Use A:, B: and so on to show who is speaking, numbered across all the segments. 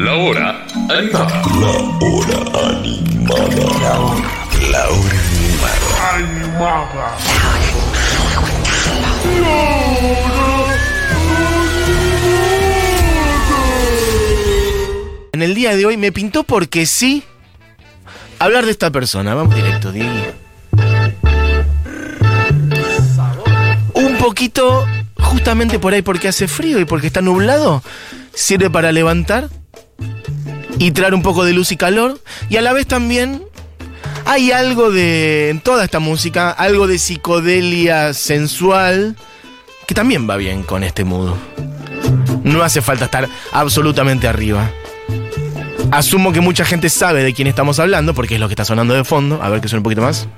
A: La hora animada.
B: La hora animada. La hora animada.
C: En el día de hoy me pintó porque sí hablar de esta persona. Vamos directo, Diego. Un poquito, justamente por ahí porque hace frío y porque está nublado, sirve para levantar y traer un poco de luz y calor. Y a la vez también hay algo de, en toda esta música, algo de psicodelia sensual que también va bien con este mood. No hace falta estar absolutamente arriba. Asumo que mucha gente sabe de quién estamos hablando, porque es lo que está sonando de fondo. A ver que suene un poquito más.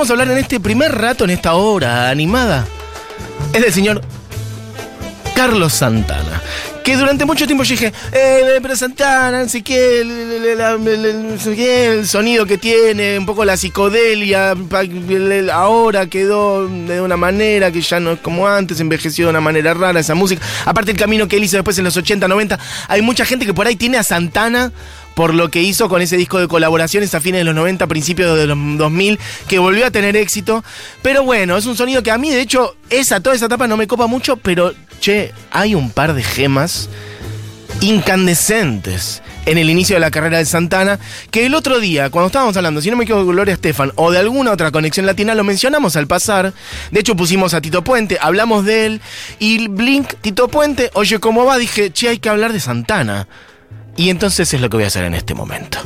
C: Vamos a hablar en este primer rato, en esta hora animada, es del señor Carlos Santana. Que durante mucho tiempo yo dije, eh, pero Santana, sé qué, el, el- sonido que tiene, un poco la psicodelia, ahora quedó de una manera que ya no es como antes, envejeció de una manera rara esa música. Aparte el camino que él hizo después en los 80, 90, hay mucha gente que por ahí tiene a Santana por lo que hizo con ese disco de colaboraciones a fines de los 90, principios de los 2000, que volvió a tener éxito. Pero bueno, es un sonido que a mí, de hecho, esa, toda esa etapa no me copa mucho, pero che, hay un par de gemas incandescentes en el inicio de la carrera de Santana, que el otro día, cuando estábamos hablando, si no me equivoco, de Gloria Estefan o de alguna otra conexión latina, lo mencionamos al pasar. De hecho, pusimos a Tito Puente, hablamos de él, y Blink, Tito Puente, oye, ¿cómo va? Dije, che, hay que hablar de Santana. Y entonces es lo que voy a hacer en este momento.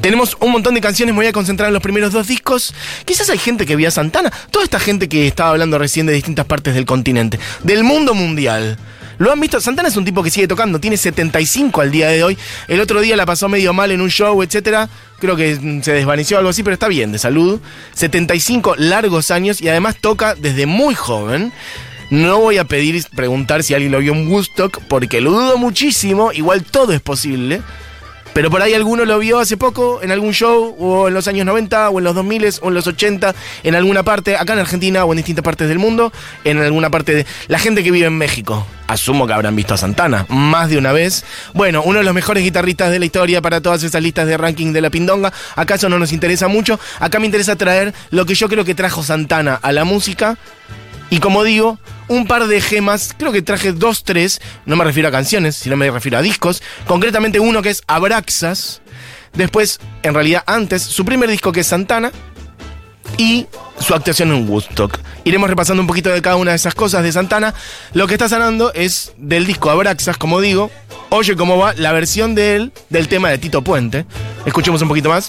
C: Tenemos un montón de canciones, me voy a concentrar en los primeros dos discos. Quizás hay gente que vio a Santana, toda esta gente que estaba hablando recién de distintas partes del continente, del mundo mundial. ¿Lo han visto? Santana es un tipo que sigue tocando, tiene 75 al día de hoy. El otro día la pasó medio mal en un show, etcétera. Creo que se desvaneció algo así, pero está bien, de salud. 75 largos años y además toca desde muy joven. No voy a pedir preguntar si alguien lo vio en Woodstock, porque lo dudo muchísimo. Igual todo es posible. Pero por ahí alguno lo vio hace poco en algún show, o en los años 90, o en los 2000, o en los 80, en alguna parte, acá en Argentina o en distintas partes del mundo, en alguna parte de. La gente que vive en México, asumo que habrán visto a Santana más de una vez. Bueno, uno de los mejores guitarristas de la historia para todas esas listas de ranking de la Pindonga. ¿Acaso no nos interesa mucho? Acá me interesa traer lo que yo creo que trajo Santana a la música. Y como digo, un par de gemas, creo que traje dos, tres, no me refiero a canciones, sino me refiero a discos, concretamente uno que es Abraxas, después, en realidad antes, su primer disco que es Santana, y su actuación en Woodstock. Iremos repasando un poquito de cada una de esas cosas de Santana. Lo que está sonando es del disco Abraxas, como digo. Oye cómo va la versión de él del tema de Tito Puente. Escuchemos un poquito más.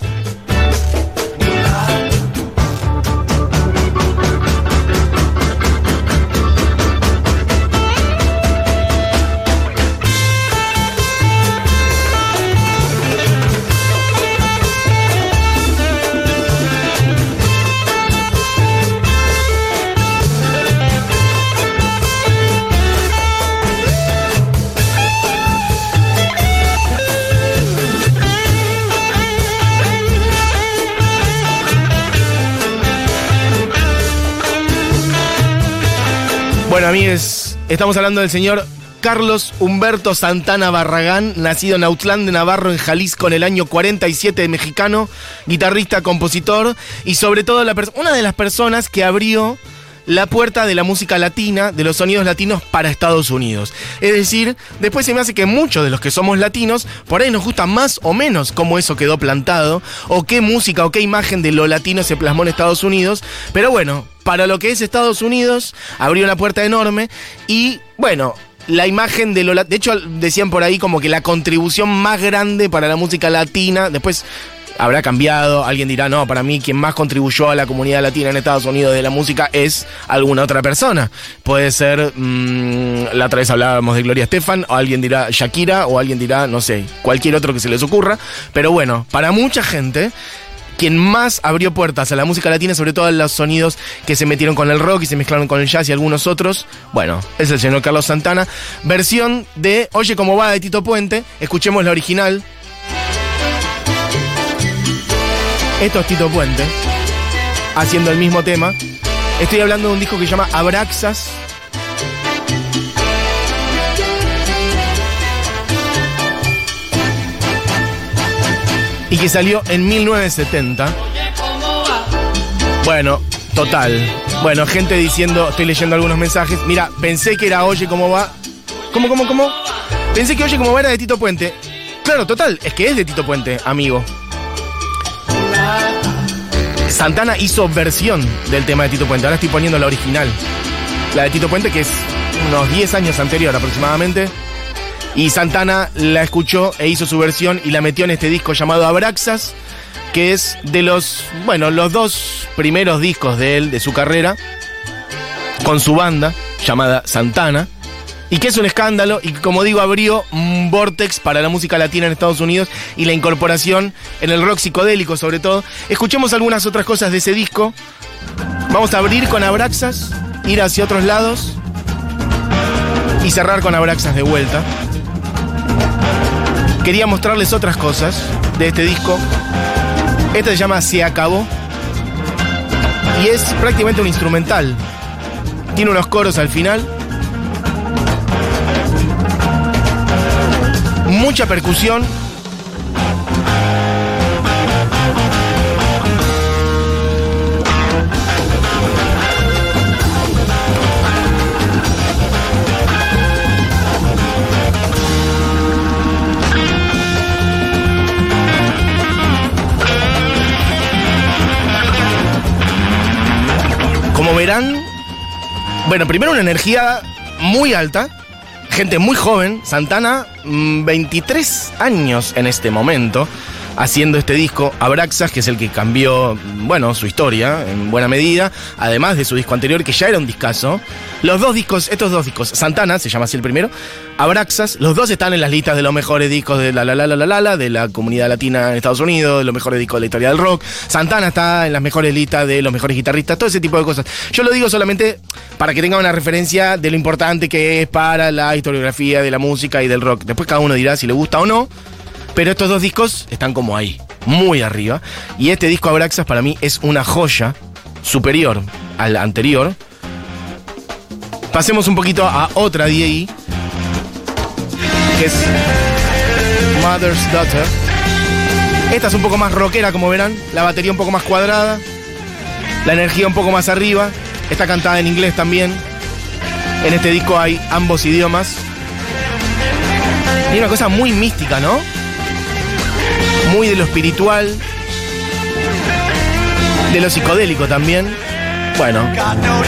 C: Bueno, amigos, estamos hablando del señor Carlos Humberto Santana Barragán, nacido en Autlán de Navarro, en Jalisco, en el año 47, mexicano, guitarrista, compositor y sobre todo una de las personas que abrió la puerta de la música latina, de los sonidos latinos para Estados Unidos. Es decir, después se me hace que muchos de los que somos latinos, por ahí nos gusta más o menos cómo eso quedó plantado, o qué música o qué imagen de lo latino se plasmó en Estados Unidos. Pero bueno, para lo que es Estados Unidos, abrió una puerta enorme y bueno. La imagen de lo De hecho, decían por ahí como que la contribución más grande para la música latina. Después habrá cambiado. Alguien dirá, no, para mí quien más contribuyó a la comunidad latina en Estados Unidos de la música es alguna otra persona. Puede ser, mm, la otra vez hablábamos de Gloria Estefan, o alguien dirá Shakira, o alguien dirá, no sé, cualquier otro que se les ocurra. Pero bueno, para mucha gente quien más abrió puertas a la música latina, sobre todo a los sonidos que se metieron con el rock y se mezclaron con el jazz y algunos otros, bueno, es el señor Carlos Santana. Versión de Oye cómo va de Tito Puente. Escuchemos la original. Esto es Tito Puente, haciendo el mismo tema. Estoy hablando de un disco que se llama Abraxas. Que salió en 1970. Bueno, total. Bueno, gente diciendo, estoy leyendo algunos mensajes. Mira, pensé que era Oye cómo va. ¿Cómo, cómo, cómo? Pensé que Oye cómo va era de Tito Puente. Claro, total, es que es de Tito Puente, amigo. Santana hizo versión del tema de Tito Puente. Ahora estoy poniendo la original. La de Tito Puente, que es unos 10 años anterior aproximadamente. Y Santana la escuchó e hizo su versión y la metió en este disco llamado Abraxas, que es de los, bueno, los dos primeros discos de él, de su carrera, con su banda llamada Santana. Y que es un escándalo y como digo, abrió un vortex para la música latina en Estados Unidos y la incorporación en el rock psicodélico sobre todo. Escuchemos algunas otras cosas de ese disco. Vamos a abrir con Abraxas, ir hacia otros lados y cerrar con Abraxas de vuelta. Quería mostrarles otras cosas de este disco. Este se llama Se acabó y es prácticamente un instrumental. Tiene unos coros al final. mucha percusión. Verán, bueno, primero una energía muy alta, gente muy joven, Santana, 23 mm, años en este momento, haciendo este disco, Abraxas, que es el que cambió, bueno, su historia en buena medida, además de su disco anterior, que ya era un discazo. Los dos discos, estos dos discos, Santana, se llama así el primero, Abraxas, los dos están en las listas de los mejores discos de la la la la la la, de la comunidad latina en Estados Unidos, de los mejores discos de la historia del rock. Santana está en las mejores listas de los mejores guitarristas, todo ese tipo de cosas. Yo lo digo solamente para que tengan una referencia de lo importante que es para la historiografía de la música y del rock. Después cada uno dirá si le gusta o no. Pero estos dos discos están como ahí, muy arriba. Y este disco Abraxas para mí es una joya superior al anterior. Pasemos un poquito a otra DI, que es Mother's Daughter. Esta es un poco más rockera, como verán. La batería un poco más cuadrada. La energía un poco más arriba. Está cantada en inglés también. En este disco hay ambos idiomas. Y una cosa muy mística, ¿no? Muy de lo espiritual, de lo psicodélico también. Bueno. Bueno,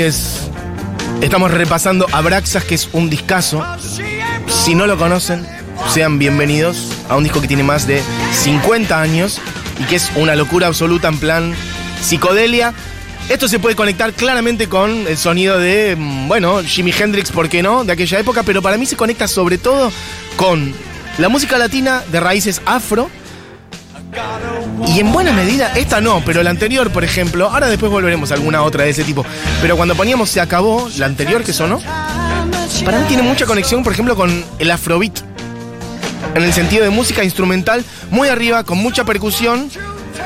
C: estamos repasando Abraxas, que es un discazo. Si no lo conocen, sean bienvenidos a un disco que tiene más de 50 años y que es una locura absoluta en plan psicodelia. Esto se puede conectar claramente con el sonido de, mm, bueno, Jimi Hendrix, ¿por qué no?, de aquella época, pero para mí se conecta sobre todo con la música latina de raíces afro, Y en buena medida, esta no, pero la anterior, por ejemplo, ahora después volveremos a alguna otra de ese tipo. Pero cuando poníamos Se acabó, la anterior que sonó, para mí tiene mucha conexión, por ejemplo, con el afrobeat. En el sentido de música instrumental, muy arriba, con mucha percusión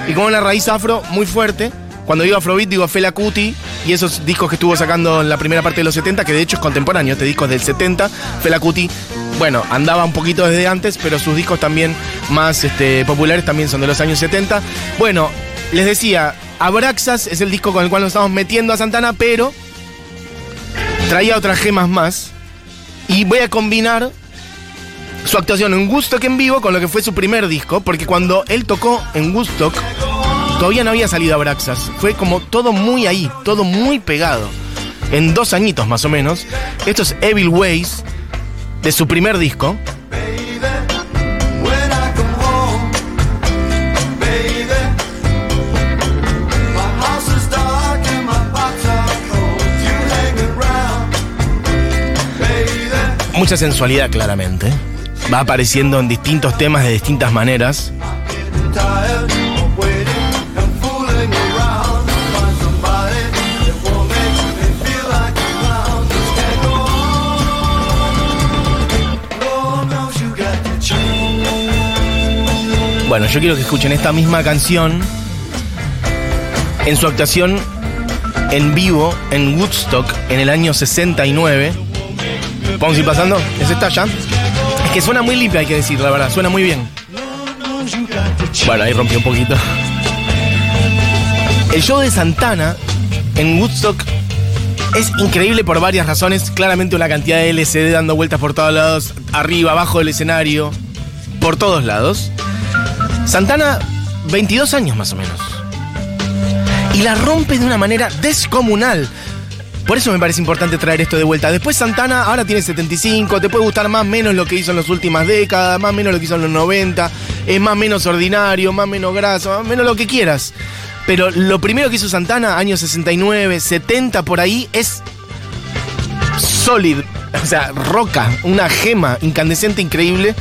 C: y con una raíz afro muy fuerte. Cuando digo afrobeat, digo Fela Kuti y esos discos que estuvo sacando en la primera parte de los 70, que de hecho es contemporáneo, este disco es del 70. Fela Kuti, bueno, andaba un poquito desde antes, pero sus discos también más este, populares también son de los años 70. Bueno, les decía, Abraxas es el disco con el cual nos estamos metiendo a Santana, pero traía otras gemas más. Y voy a combinar su actuación en Woodstock en vivo con lo que fue su primer disco, porque cuando él tocó en Woodstock, todavía no había salido Abraxas. Fue como todo muy ahí, todo muy pegado. En dos añitos más o menos. Esto es Evil Ways, de su primer disco. Mucha sensualidad claramente. Va apareciendo en distintos temas de distintas maneras. Bueno, yo quiero que escuchen esta misma canción en su actuación en vivo en Woodstock en el año 69. Vamos a ir pasando. ¿Es esta ya? Es que suena muy limpia, hay que decir, la verdad. Suena muy bien. Bueno, ahí rompió un poquito. El show de Santana en Woodstock es increíble por varias razones. Claramente una cantidad de LCD dando vueltas por todos lados, arriba, abajo del escenario, por todos lados. Santana, 22 años más o menos. Y la rompe de una manera descomunal. Por eso me parece importante traer esto de vuelta. Después Santana ahora tiene 75, te puede gustar más menos lo que hizo en las últimas décadas, más menos lo que hizo en los 90, es más menos ordinario, más menos graso, más menos lo que quieras. Pero lo primero que hizo Santana, años 69, 70 por ahí, es sólido, o sea, roca, una gema incandescente increíble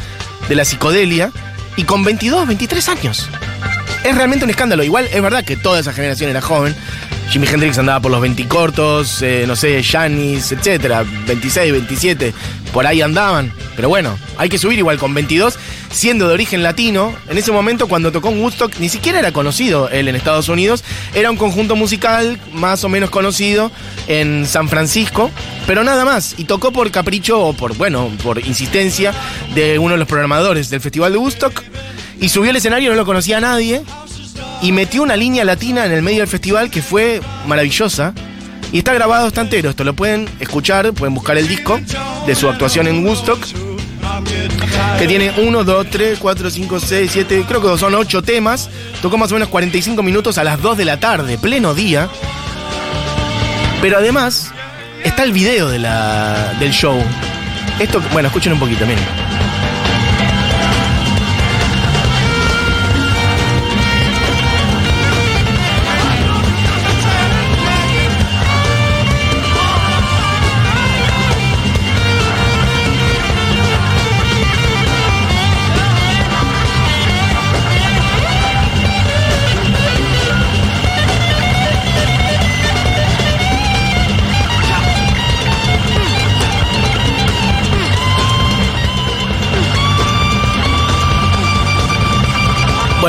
C: de la psicodelia y con 22, 23 años. Es realmente un escándalo. Igual es verdad que toda esa generación era joven. Jimi Hendrix andaba por los 20 cortos, eh, no sé, Janis, etcétera, 26, 27, por ahí andaban. Pero bueno, hay que subir igual con 22, siendo de origen latino. En ese momento, cuando tocó en Woodstock, ni siquiera era conocido él en Estados Unidos. Era un conjunto musical más o menos conocido en San Francisco, pero nada más. Y tocó por capricho o por, bueno, por insistencia de uno de los programadores del Festival de Woodstock. Y subió al escenario, no lo conocía nadie y metió una línea latina en el medio del festival que fue maravillosa. Y está grabado, está entero. Esto lo pueden escuchar, pueden buscar el disco de su actuación en Woodstock. Que tiene 1, 2, 3, 4, 5, 6, 7, creo que son 8 temas. Tocó más o menos 45 minutos a las 2 de la tarde, pleno día. Pero además, está el video de la, del show. Esto, bueno, escuchen un poquito, miren.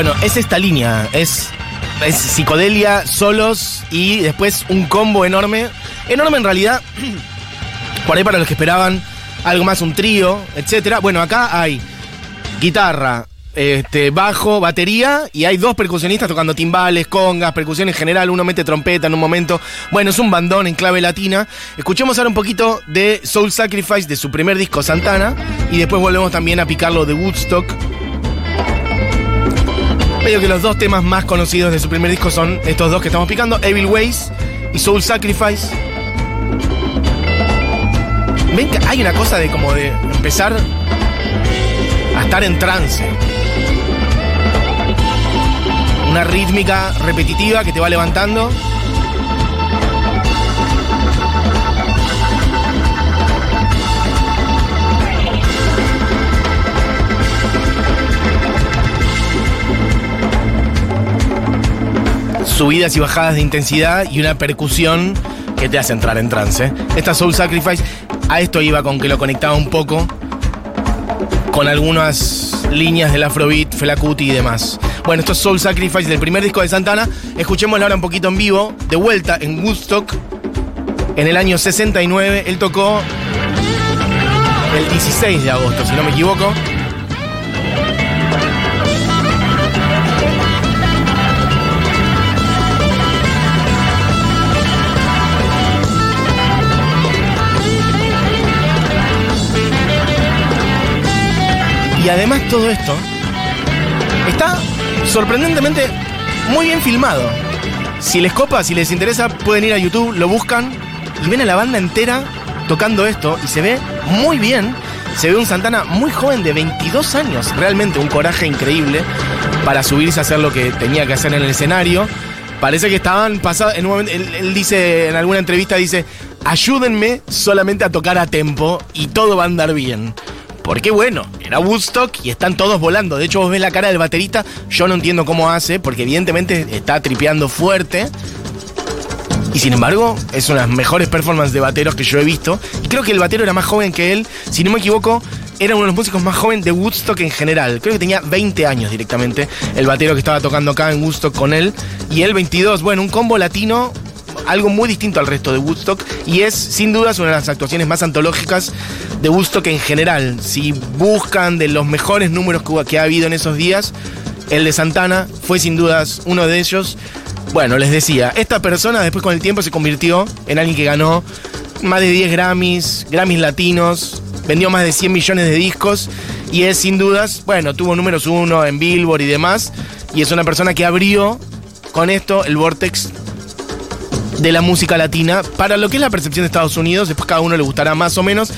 C: Bueno, es esta línea, es, psicodelia, solos y después un combo enorme. Enorme en realidad, por ahí para los que esperaban algo más, un trío, etcétera. Bueno, acá hay guitarra, este, bajo, batería y hay dos percusionistas tocando timbales, congas, percusión en general, uno mete trompeta en un momento. Bueno, es un bandón en clave latina. Escuchemos ahora un poquito de Soul Sacrifice de su primer disco Santana y después volvemos también a picarlo de Woodstock. Medio que los dos temas más conocidos de su primer disco son estos dos que estamos picando, Evil Ways y Soul Sacrifice. Ven que hay una cosa de como de empezar a estar en trance. Una rítmica repetitiva que te va levantando. Subidas y bajadas de intensidad y una percusión que te hace entrar en trance. Esta Soul Sacrifice, a esto iba con que lo conectaba un poco con algunas líneas del Afrobeat, Felacuti y demás. Bueno, esto es Soul Sacrifice del primer disco de Santana. Escuchémoslo ahora un poquito en vivo, de vuelta en Woodstock, en el año 69. Él tocó el 16 de agosto, si no me equivoco. Además todo esto está sorprendentemente muy bien filmado. Si les copa, si les interesa, pueden ir a YouTube, lo buscan y ven a la banda entera tocando esto y se ve muy bien. Se ve un Santana muy joven de 22 años, realmente un coraje increíble para subirse a hacer lo que tenía que hacer en el escenario. Parece que estaban pasados, él, él dice en alguna entrevista, dice, ayúdenme solamente a tocar a tempo y todo va a andar bien. Porque bueno, era Woodstock y están todos volando. De hecho, vos ves la cara del baterista, yo no entiendo cómo hace, porque evidentemente está tripeando fuerte. Y sin embargo, es una de las mejores performances de bateros que yo he visto. Y creo que el batero era más joven que él. Si no me equivoco, era uno de los músicos más jóvenes de Woodstock en general. Creo que tenía 20 años directamente el batero que estaba tocando acá en Woodstock con él. Y él 22. Bueno, un combo latino algo muy distinto al resto de Woodstock y es sin dudas una de las actuaciones más antológicas de Woodstock en general. Si buscan de los mejores números que, ha habido en esos días, el de Santana fue sin dudas uno de ellos. Bueno, les decía, esta persona después con el tiempo se convirtió en alguien que ganó más de 10 Grammys, Grammys latinos, vendió más de 100 millones de discos y es sin dudas, bueno, tuvo números uno en Billboard y demás, y es una persona que abrió con esto el vortex de la música latina para lo que es la percepción de Estados Unidos. Después cada uno le gustará más o menos.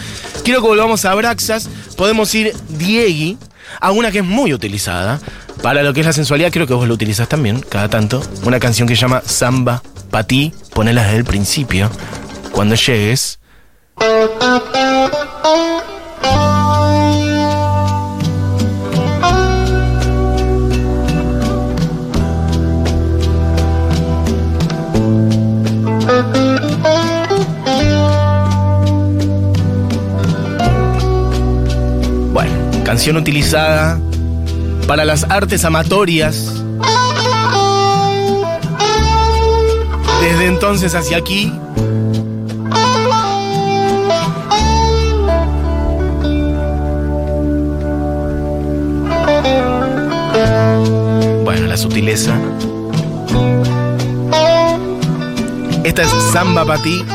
C: Quiero que volvamos a Braxas. Podemos ir Diegui a una que es muy utilizada para lo que es la sensualidad. Creo que vos lo utilizas también cada tanto. Una canción que se llama Samba Pa' ti. Ponela desde el principio. Cuando llegues. Canción utilizada para las artes amatorias. Desde entonces hacia aquí. Bueno, la sutileza. Esta es Samba para ti.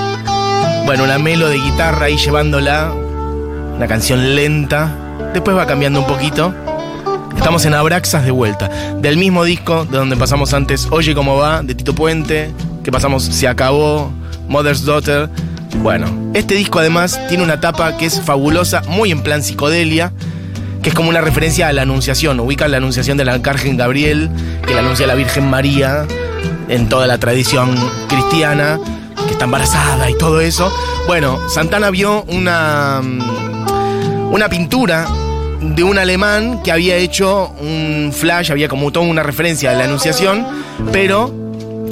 C: Bueno, una melo de guitarra ahí llevándola. Una canción lenta. Después va cambiando un poquito. Estamos en Abraxas de vuelta. Del mismo disco de donde pasamos antes Oye cómo va, de Tito Puente. Que pasamos Se acabó, Mother's Daughter. Bueno, este disco además tiene una tapa que es fabulosa, muy en plan psicodelia. Que es como una referencia a la Anunciación. Ubica la Anunciación del Arcángel Gabriel, que la anuncia la Virgen María en toda la tradición cristiana, que está embarazada y todo eso. Bueno, Santana vio una, una pintura de un alemán que había hecho un flash, había como toda una referencia a la Anunciación, pero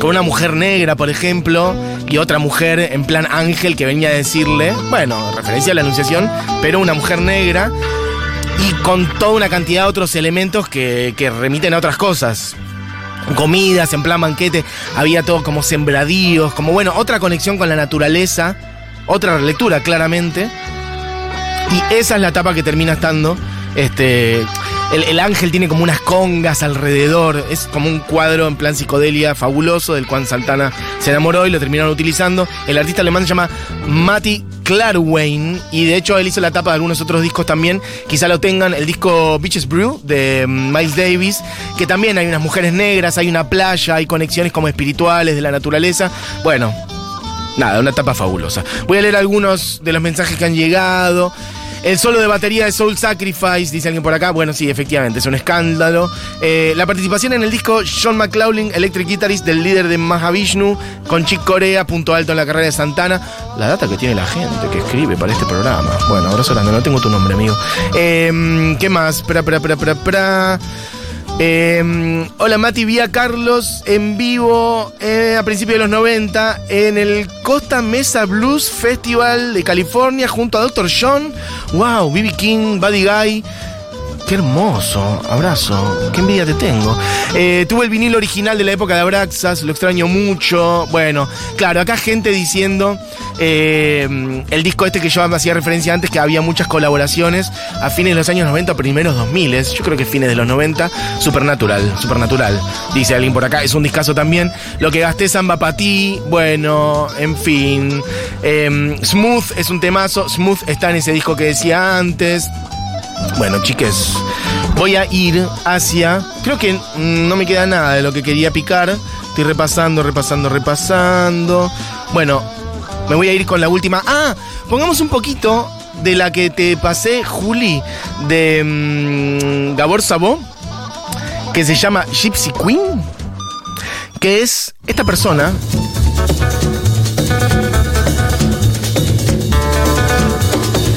C: con una mujer negra, por ejemplo, y otra mujer en plan ángel que venía a decirle, bueno, referencia a la Anunciación, pero una mujer negra y con toda una cantidad de otros elementos que, que remiten a otras cosas comidas, en plan banquete, había todo como sembradíos, como bueno, otra conexión con la naturaleza, otra lectura claramente. Y esa es la etapa que termina estando. Este, el, el, ángel tiene como unas congas alrededor, es como un cuadro en plan psicodelia fabuloso del cual Santana se enamoró y lo terminaron utilizando. El artista alemán se llama Matti Klarwein y de hecho él hizo la tapa de algunos otros discos también, quizá lo tengan, el disco Beaches Brew de Miles Davis, que también hay unas mujeres negras, hay una playa, hay conexiones como espirituales de la naturaleza. Bueno, nada, una etapa fabulosa. Voy a leer algunos de los mensajes que han llegado. El solo de batería de Soul Sacrifice, dice alguien por acá. Bueno, sí, efectivamente, es un escándalo. Eh, la participación en el disco John McLaughlin, Electric Guitarist, del líder de Mahavishnu, con Chick Corea, punto alto en la carrera de Santana. La data que tiene la gente que escribe para este programa. Bueno, abrazo grande, no tengo tu nombre, amigo. Eh, ¿Qué más? Espera, espera, espera, espera, espera. Eh, hola Mati, vi a Carlos en vivo eh, a principios de los 90 en el Costa Mesa Blues Festival de California junto a Dr. John. Wow, BB King, Buddy Guy. Qué hermoso, abrazo, qué envidia te tengo. Eh, tuve el vinilo original de la época de Abraxas, lo extraño mucho. Bueno, claro, acá gente diciendo eh, el disco este que yo hacía referencia antes, que había muchas colaboraciones a fines de los años 90, primeros 2000, yo creo que fines de los 90, Supernatural, Supernatural, dice alguien por acá, es un discazo también. Lo que gasté Samba para ti, bueno, en fin. Eh, Smooth es un temazo, Smooth está en ese disco que decía antes. Bueno, chiques, voy a ir hacia. Creo que no me queda nada de lo que quería picar. Estoy repasando, repasando, repasando. Bueno, me voy a ir con la última. Ah, pongamos un poquito de la que te pasé, Juli, de mmm, Gabor Sabó, que se llama Gypsy Queen, que es esta persona.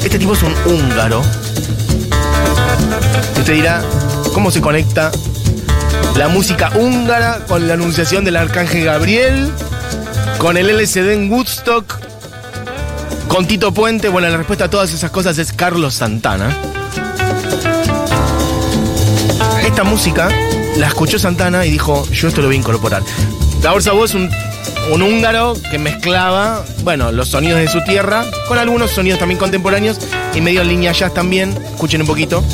C: Este tipo es un húngaro. Usted dirá, ¿cómo se conecta la música húngara con la anunciación del arcángel Gabriel? Con el LCD en Woodstock, con Tito Puente. Bueno, la respuesta a todas esas cosas es Carlos Santana. Esta música la escuchó Santana y dijo, yo esto lo voy a incorporar. Gabor Sabó es un, un húngaro que mezclaba, bueno, los sonidos de su tierra con algunos sonidos también contemporáneos y medio en línea jazz también. Escuchen un poquito.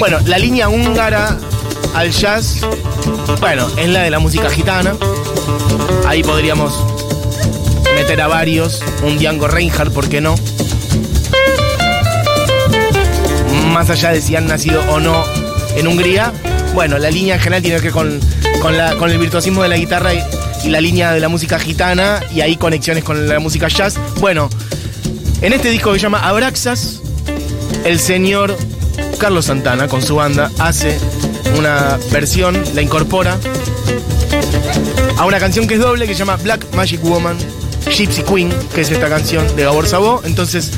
C: Bueno, la línea húngara al jazz, bueno, es la de la música gitana. Ahí podríamos meter a varios, un Django Reinhardt, ¿por qué no? Más allá de si han nacido o no en Hungría, bueno, la línea en general tiene que ver con, con, el virtuosismo de la guitarra y, y la línea de la música gitana y ahí conexiones con la música jazz. Bueno, en este disco que se llama Abraxas, el señor Carlos Santana con su banda hace una versión, la incorpora a una canción que es doble que se llama Black Magic Woman, Gypsy Queen, que es esta canción de Gabor Sabó. Entonces,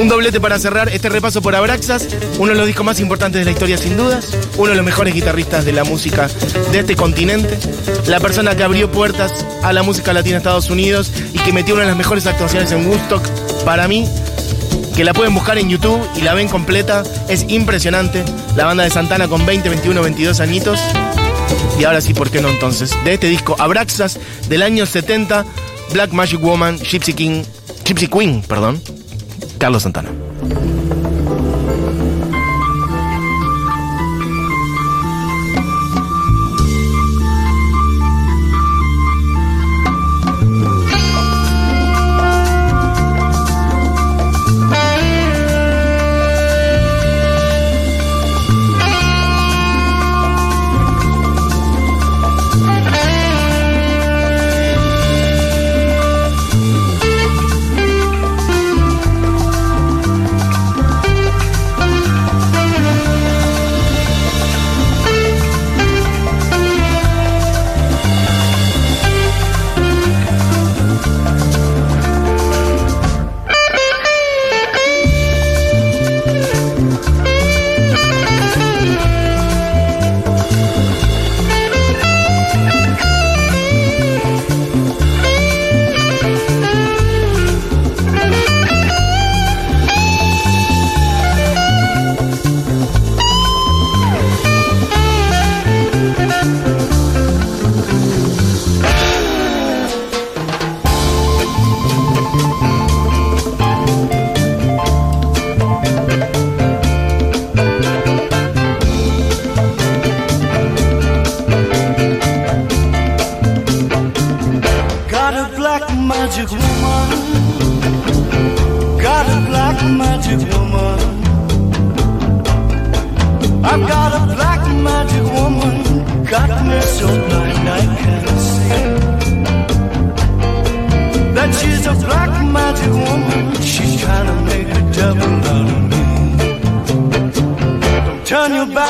C: un doblete para cerrar este repaso por Abraxas, uno de los discos más importantes de la historia sin dudas, uno de los mejores guitarristas de la música de este continente, la persona que abrió puertas a la música latina de Estados Unidos y que metió una de las mejores actuaciones en Woodstock para mí, que la pueden buscar en YouTube y la ven completa, es impresionante, la banda de Santana con 20, 21, 22 añitos. Y ahora sí, ¿por qué no entonces? De este disco Abraxas del año 70, Black Magic Woman, Gypsy King, Gypsy Queen, perdón, Carlos Santana.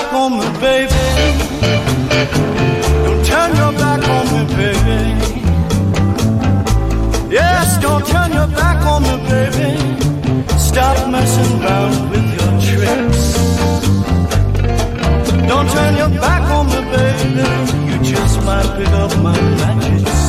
D: Back on me, baby. Don't turn your back on me, baby. Yes, don't turn your back on me, baby. Stop messing around with your tricks. Don't turn your back on me, baby. You just might pick up my magic